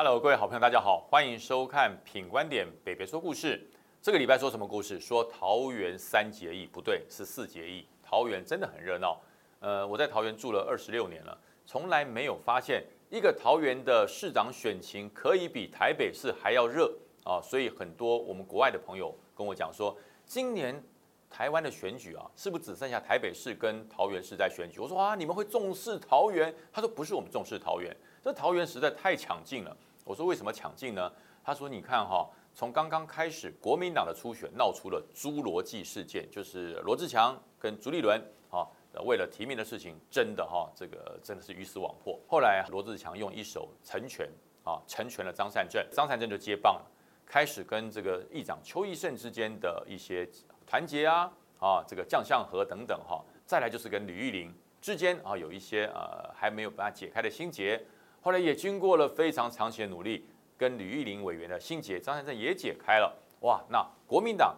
Hello，各位好朋友，大家好，欢迎收看《品观点北北说故事》。这个礼拜说什么故事？说桃园三结义，不对，是四结义。桃园真的很热闹。呃，我在桃园住了二十六年了，从来没有发现一个桃园的市长选情可以比台北市还要热啊！所以很多我们国外的朋友跟我讲说，今年台湾的选举啊，是不是只剩下台北市跟桃园市在选举？我说啊，你们会重视桃园？他说不是，我们重视桃园。这桃园实在太抢镜了。我说为什么抢镜呢？他说你看哈，从刚刚开始，国民党的初选闹出了侏罗纪事件，就是罗志强跟朱立伦啊，为了提名的事情，真的哈，这个真的是鱼死网破。后来罗志强用一手成全啊，成全了张善政，张善政就接棒了，开始跟这个议长邱义胜之间的一些团结啊啊，这个将相和等等哈，再来就是跟吕玉玲之间啊有一些呃还没有把它解开的心结。后来也经过了非常长期的努力，跟吕玉玲委员的心结，张善政也解开了。哇，那国民党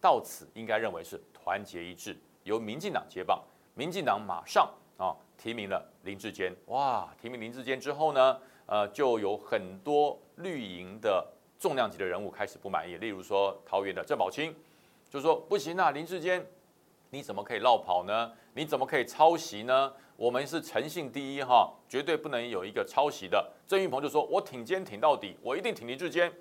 到此应该认为是团结一致，由民进党接棒。民进党马上啊提名了林志坚。哇，提名林志坚之后呢，呃，就有很多绿营的重量级的人物开始不满意，例如说桃园的郑宝清，就说不行啊，林志坚你怎么可以绕跑呢？你怎么可以抄袭呢？我们是诚信第一哈，绝对不能有一个抄袭的。郑运鹏就说：“我挺肩挺到底，我一定挺林志坚。”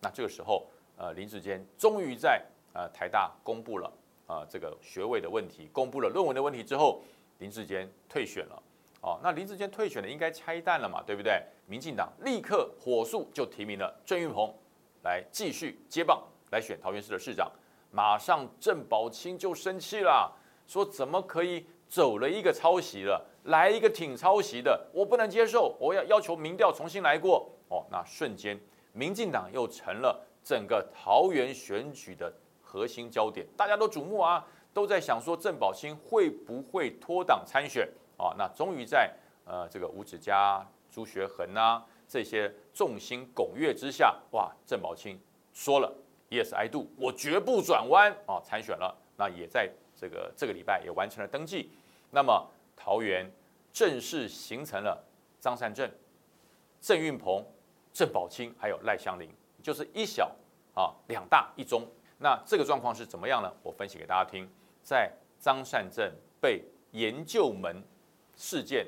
那这个时候，呃，林志坚终于在呃台大公布了啊这个学位的问题，公布了论文的问题之后，林志坚退选了。哦，那林志坚退选了，应该拆弹了嘛，对不对？民进党立刻火速就提名了郑运鹏来继续接棒来选桃园市的市长。马上郑宝清就生气了，说：“怎么可以？”走了一个抄袭了，来一个挺抄袭的，我不能接受，我要要求民调重新来过。哦，那瞬间，民进党又成了整个桃园选举的核心焦点，大家都瞩目啊，都在想说郑宝清会不会脱党参选？啊，那终于在呃这个吴子嘉、朱学恒啊这些众星拱月之下，哇，郑宝清说了，Yes I do，我绝不转弯啊，参选了，那也在这个这个礼拜也完成了登记。那么桃园正式形成了张善政、郑运鹏、郑宝清还有赖香林，就是一小啊两大一中。那这个状况是怎么样呢？我分析给大家听。在张善政被研究门事件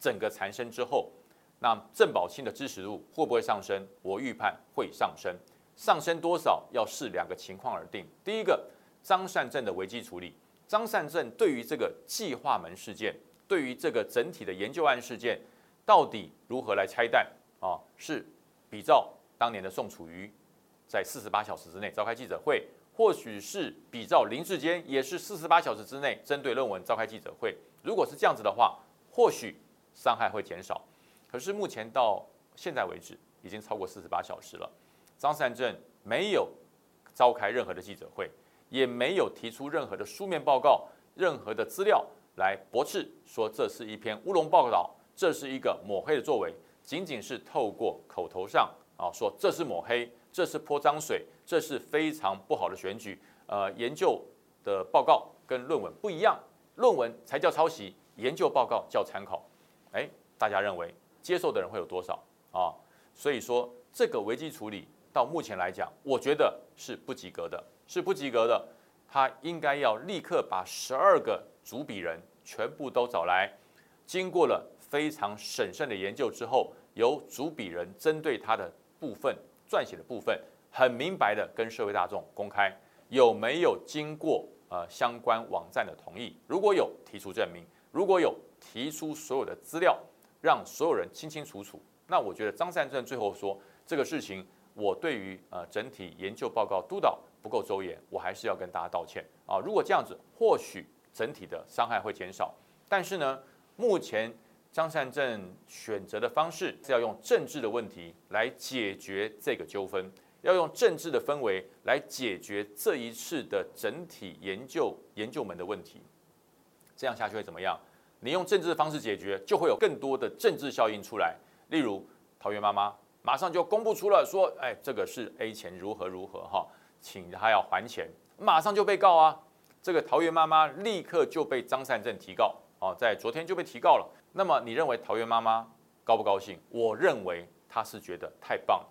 整个缠身之后，那郑宝清的支持度会不会上升？我预判会上升，上升多少要视两个情况而定。第一个，张善政的危机处理。张善政对于这个计划门事件，对于这个整体的研究案事件，到底如何来拆弹啊？是比照当年的宋楚瑜，在四十八小时之内召开记者会，或许是比照林志坚，也是四十八小时之内针对论文召开记者会。如果是这样子的话，或许伤害会减少。可是目前到现在为止，已经超过四十八小时了，张善政没有召开任何的记者会。也没有提出任何的书面报告、任何的资料来驳斥，说这是一篇乌龙报道，这是一个抹黑的作为，仅仅是透过口头上啊说这是抹黑，这是泼脏水，这是非常不好的选举。呃，研究的报告跟论文不一样，论文才叫抄袭，研究报告叫参考。哎，大家认为接受的人会有多少啊？所以说这个危机处理到目前来讲，我觉得是不及格的。是不及格的，他应该要立刻把十二个主笔人全部都找来，经过了非常审慎的研究之后，由主笔人针对他的部分撰写的部分，很明白的跟社会大众公开，有没有经过呃相关网站的同意？如果有，提出证明；如果有，提出所有的资料，让所有人清清楚楚。那我觉得张善政最后说这个事情，我对于呃整体研究报告督导。不够周延，我还是要跟大家道歉啊！如果这样子，或许整体的伤害会减少。但是呢，目前张善政选择的方式是要用政治的问题来解决这个纠纷，要用政治的氛围来解决这一次的整体研究研究门的问题。这样下去会怎么样？你用政治的方式解决，就会有更多的政治效应出来。例如桃园妈妈马上就公布出了说，哎，这个是 A 钱如何如何哈。请他要还钱，马上就被告啊！这个桃园妈妈立刻就被张善政提告，哦，在昨天就被提告了。那么你认为桃园妈妈高不高兴？我认为她是觉得太棒，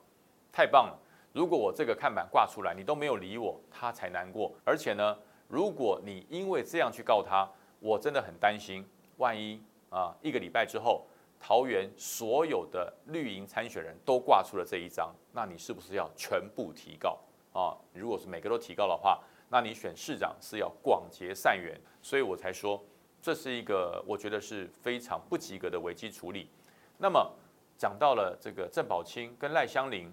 太棒了。如果我这个看板挂出来，你都没有理我，她才难过。而且呢，如果你因为这样去告她，我真的很担心，万一啊一个礼拜之后，桃园所有的绿营参选人都挂出了这一张，那你是不是要全部提告啊？如果是每个都提告的话，那你选市长是要广结善缘。所以我才说，这是一个我觉得是非常不及格的危机处理。那么讲到了这个郑宝清跟赖香林。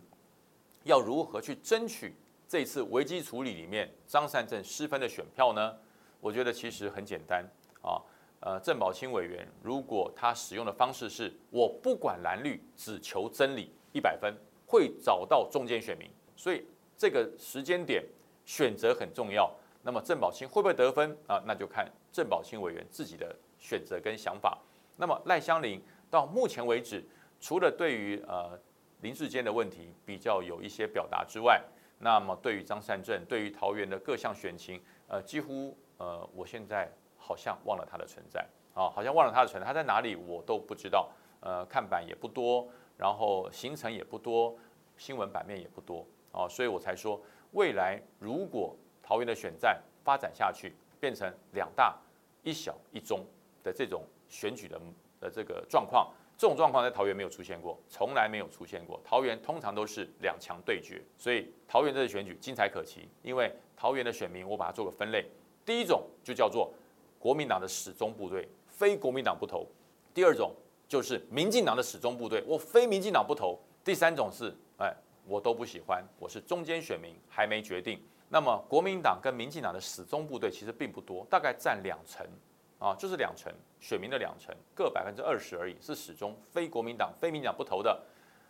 要如何去争取这次危机处理里面张善政失分的选票呢？我觉得其实很简单啊。呃，郑宝清委员如果他使用的方式是我不管蓝绿，只求真理，一百分会找到中间选民。所以这个时间点选择很重要。那么郑宝清会不会得分啊？那就看郑宝清委员自己的选择跟想法。那么赖香林到目前为止，除了对于呃。林志坚的问题比较有一些表达之外，那么对于张善政，对于桃园的各项选情，呃，几乎呃，我现在好像忘了它的存在啊，好像忘了它的存在，它在哪里我都不知道，呃，看板也不多，然后行程也不多，新闻版面也不多啊，所以我才说，未来如果桃园的选战发展下去，变成两大一小一中的这种选举的的这个状况。这种状况在桃园没有出现过，从来没有出现过。桃园通常都是两强对决，所以桃园这次选举精彩可期。因为桃园的选民，我把它做个分类：第一种就叫做国民党的始终部队，非国民党不投；第二种就是民进党的始终部队，我非民进党不投；第三种是，哎，我都不喜欢，我是中间选民，还没决定。那么国民党跟民进党的始终部队其实并不多，大概占两成。啊，就是两成选民的两成，各百分之二十而已，是始终非国民党、非民党不投的。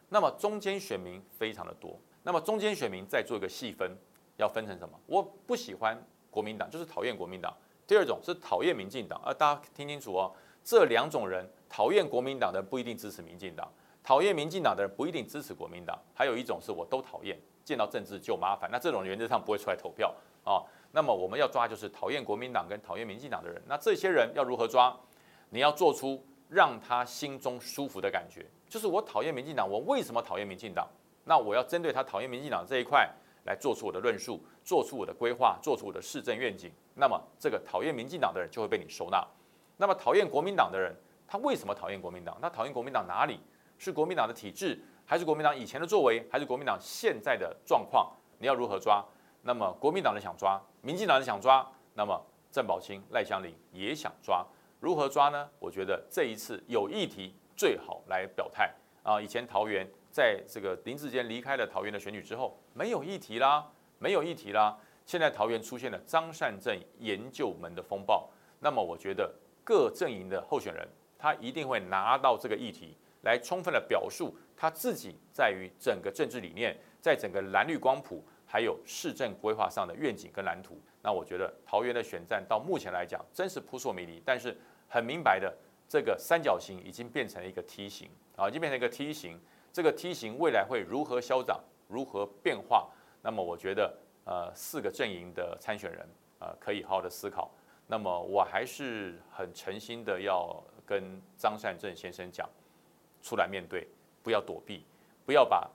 那么中间选民非常的多。那么中间选民再做一个细分，要分成什么？我不喜欢国民党，就是讨厌国民党。第二种是讨厌民进党，啊大家听清楚哦，这两种人讨厌国民党的不一定支持民进党，讨厌民进党的人不一定支持国民党。还有一种是我都讨厌，见到政治就麻烦，那这种原则上不会出来投票啊。那么我们要抓就是讨厌国民党跟讨厌民进党的人，那这些人要如何抓？你要做出让他心中舒服的感觉，就是我讨厌民进党，我为什么讨厌民进党？那我要针对他讨厌民进党这一块来做出我的论述，做出我的规划，做出我的市政愿景。那么这个讨厌民进党的人就会被你收纳。那么讨厌国民党的人，他为什么讨厌国民党？他讨厌国民党哪里？是国民党的体制，还是国民党以前的作为，还是国民党现在的状况？你要如何抓？那么国民党人想抓，民进党人想抓，那么郑宝清、赖香林也想抓，如何抓呢？我觉得这一次有议题最好来表态啊！以前桃园在这个林志坚离开了桃园的选举之后，没有议题啦，没有议题啦。现在桃园出现了张善政研究门的风暴，那么我觉得各阵营的候选人他一定会拿到这个议题来充分的表述他自己在于整个政治理念，在整个蓝绿光谱。还有市政规划上的愿景跟蓝图，那我觉得桃园的选战到目前来讲真是扑朔迷离，但是很明白的，这个三角形已经变成了一个梯形啊，已经变成一个梯形。这个梯形未来会如何消长，如何变化？那么我觉得，呃，四个阵营的参选人，呃，可以好好的思考。那么我还是很诚心的要跟张善政先生讲，出来面对，不要躲避，不要把。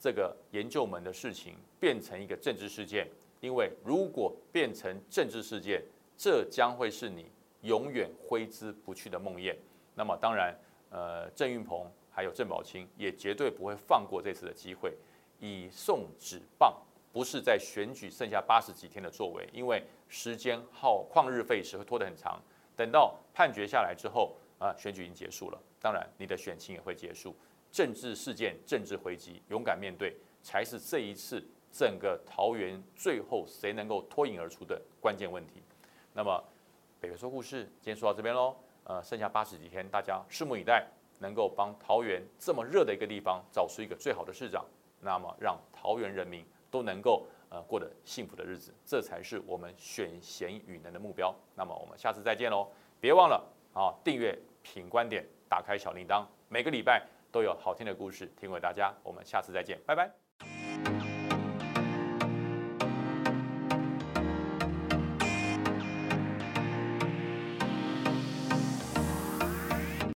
这个研究门的事情变成一个政治事件，因为如果变成政治事件，这将会是你永远挥之不去的梦魇。那么当然，呃，郑运鹏还有郑宝清也绝对不会放过这次的机会，以送纸棒，不是在选举剩下八十几天的作为，因为时间耗旷日费时会拖得很长。等到判决下来之后，啊，选举已经结束了，当然你的选情也会结束。政治事件、政治回击，勇敢面对，才是这一次整个桃园最后谁能够脱颖而出的关键问题。那么，北北说故事今天说到这边喽。呃，剩下八十几天，大家拭目以待，能够帮桃园这么热的一个地方找出一个最好的市长，那么让桃园人民都能够呃过得幸福的日子，这才是我们选贤与能的目标。那么我们下次再见喽！别忘了啊，订阅品观点，打开小铃铛，每个礼拜。都有好听的故事听给大家，我们下次再见，拜拜。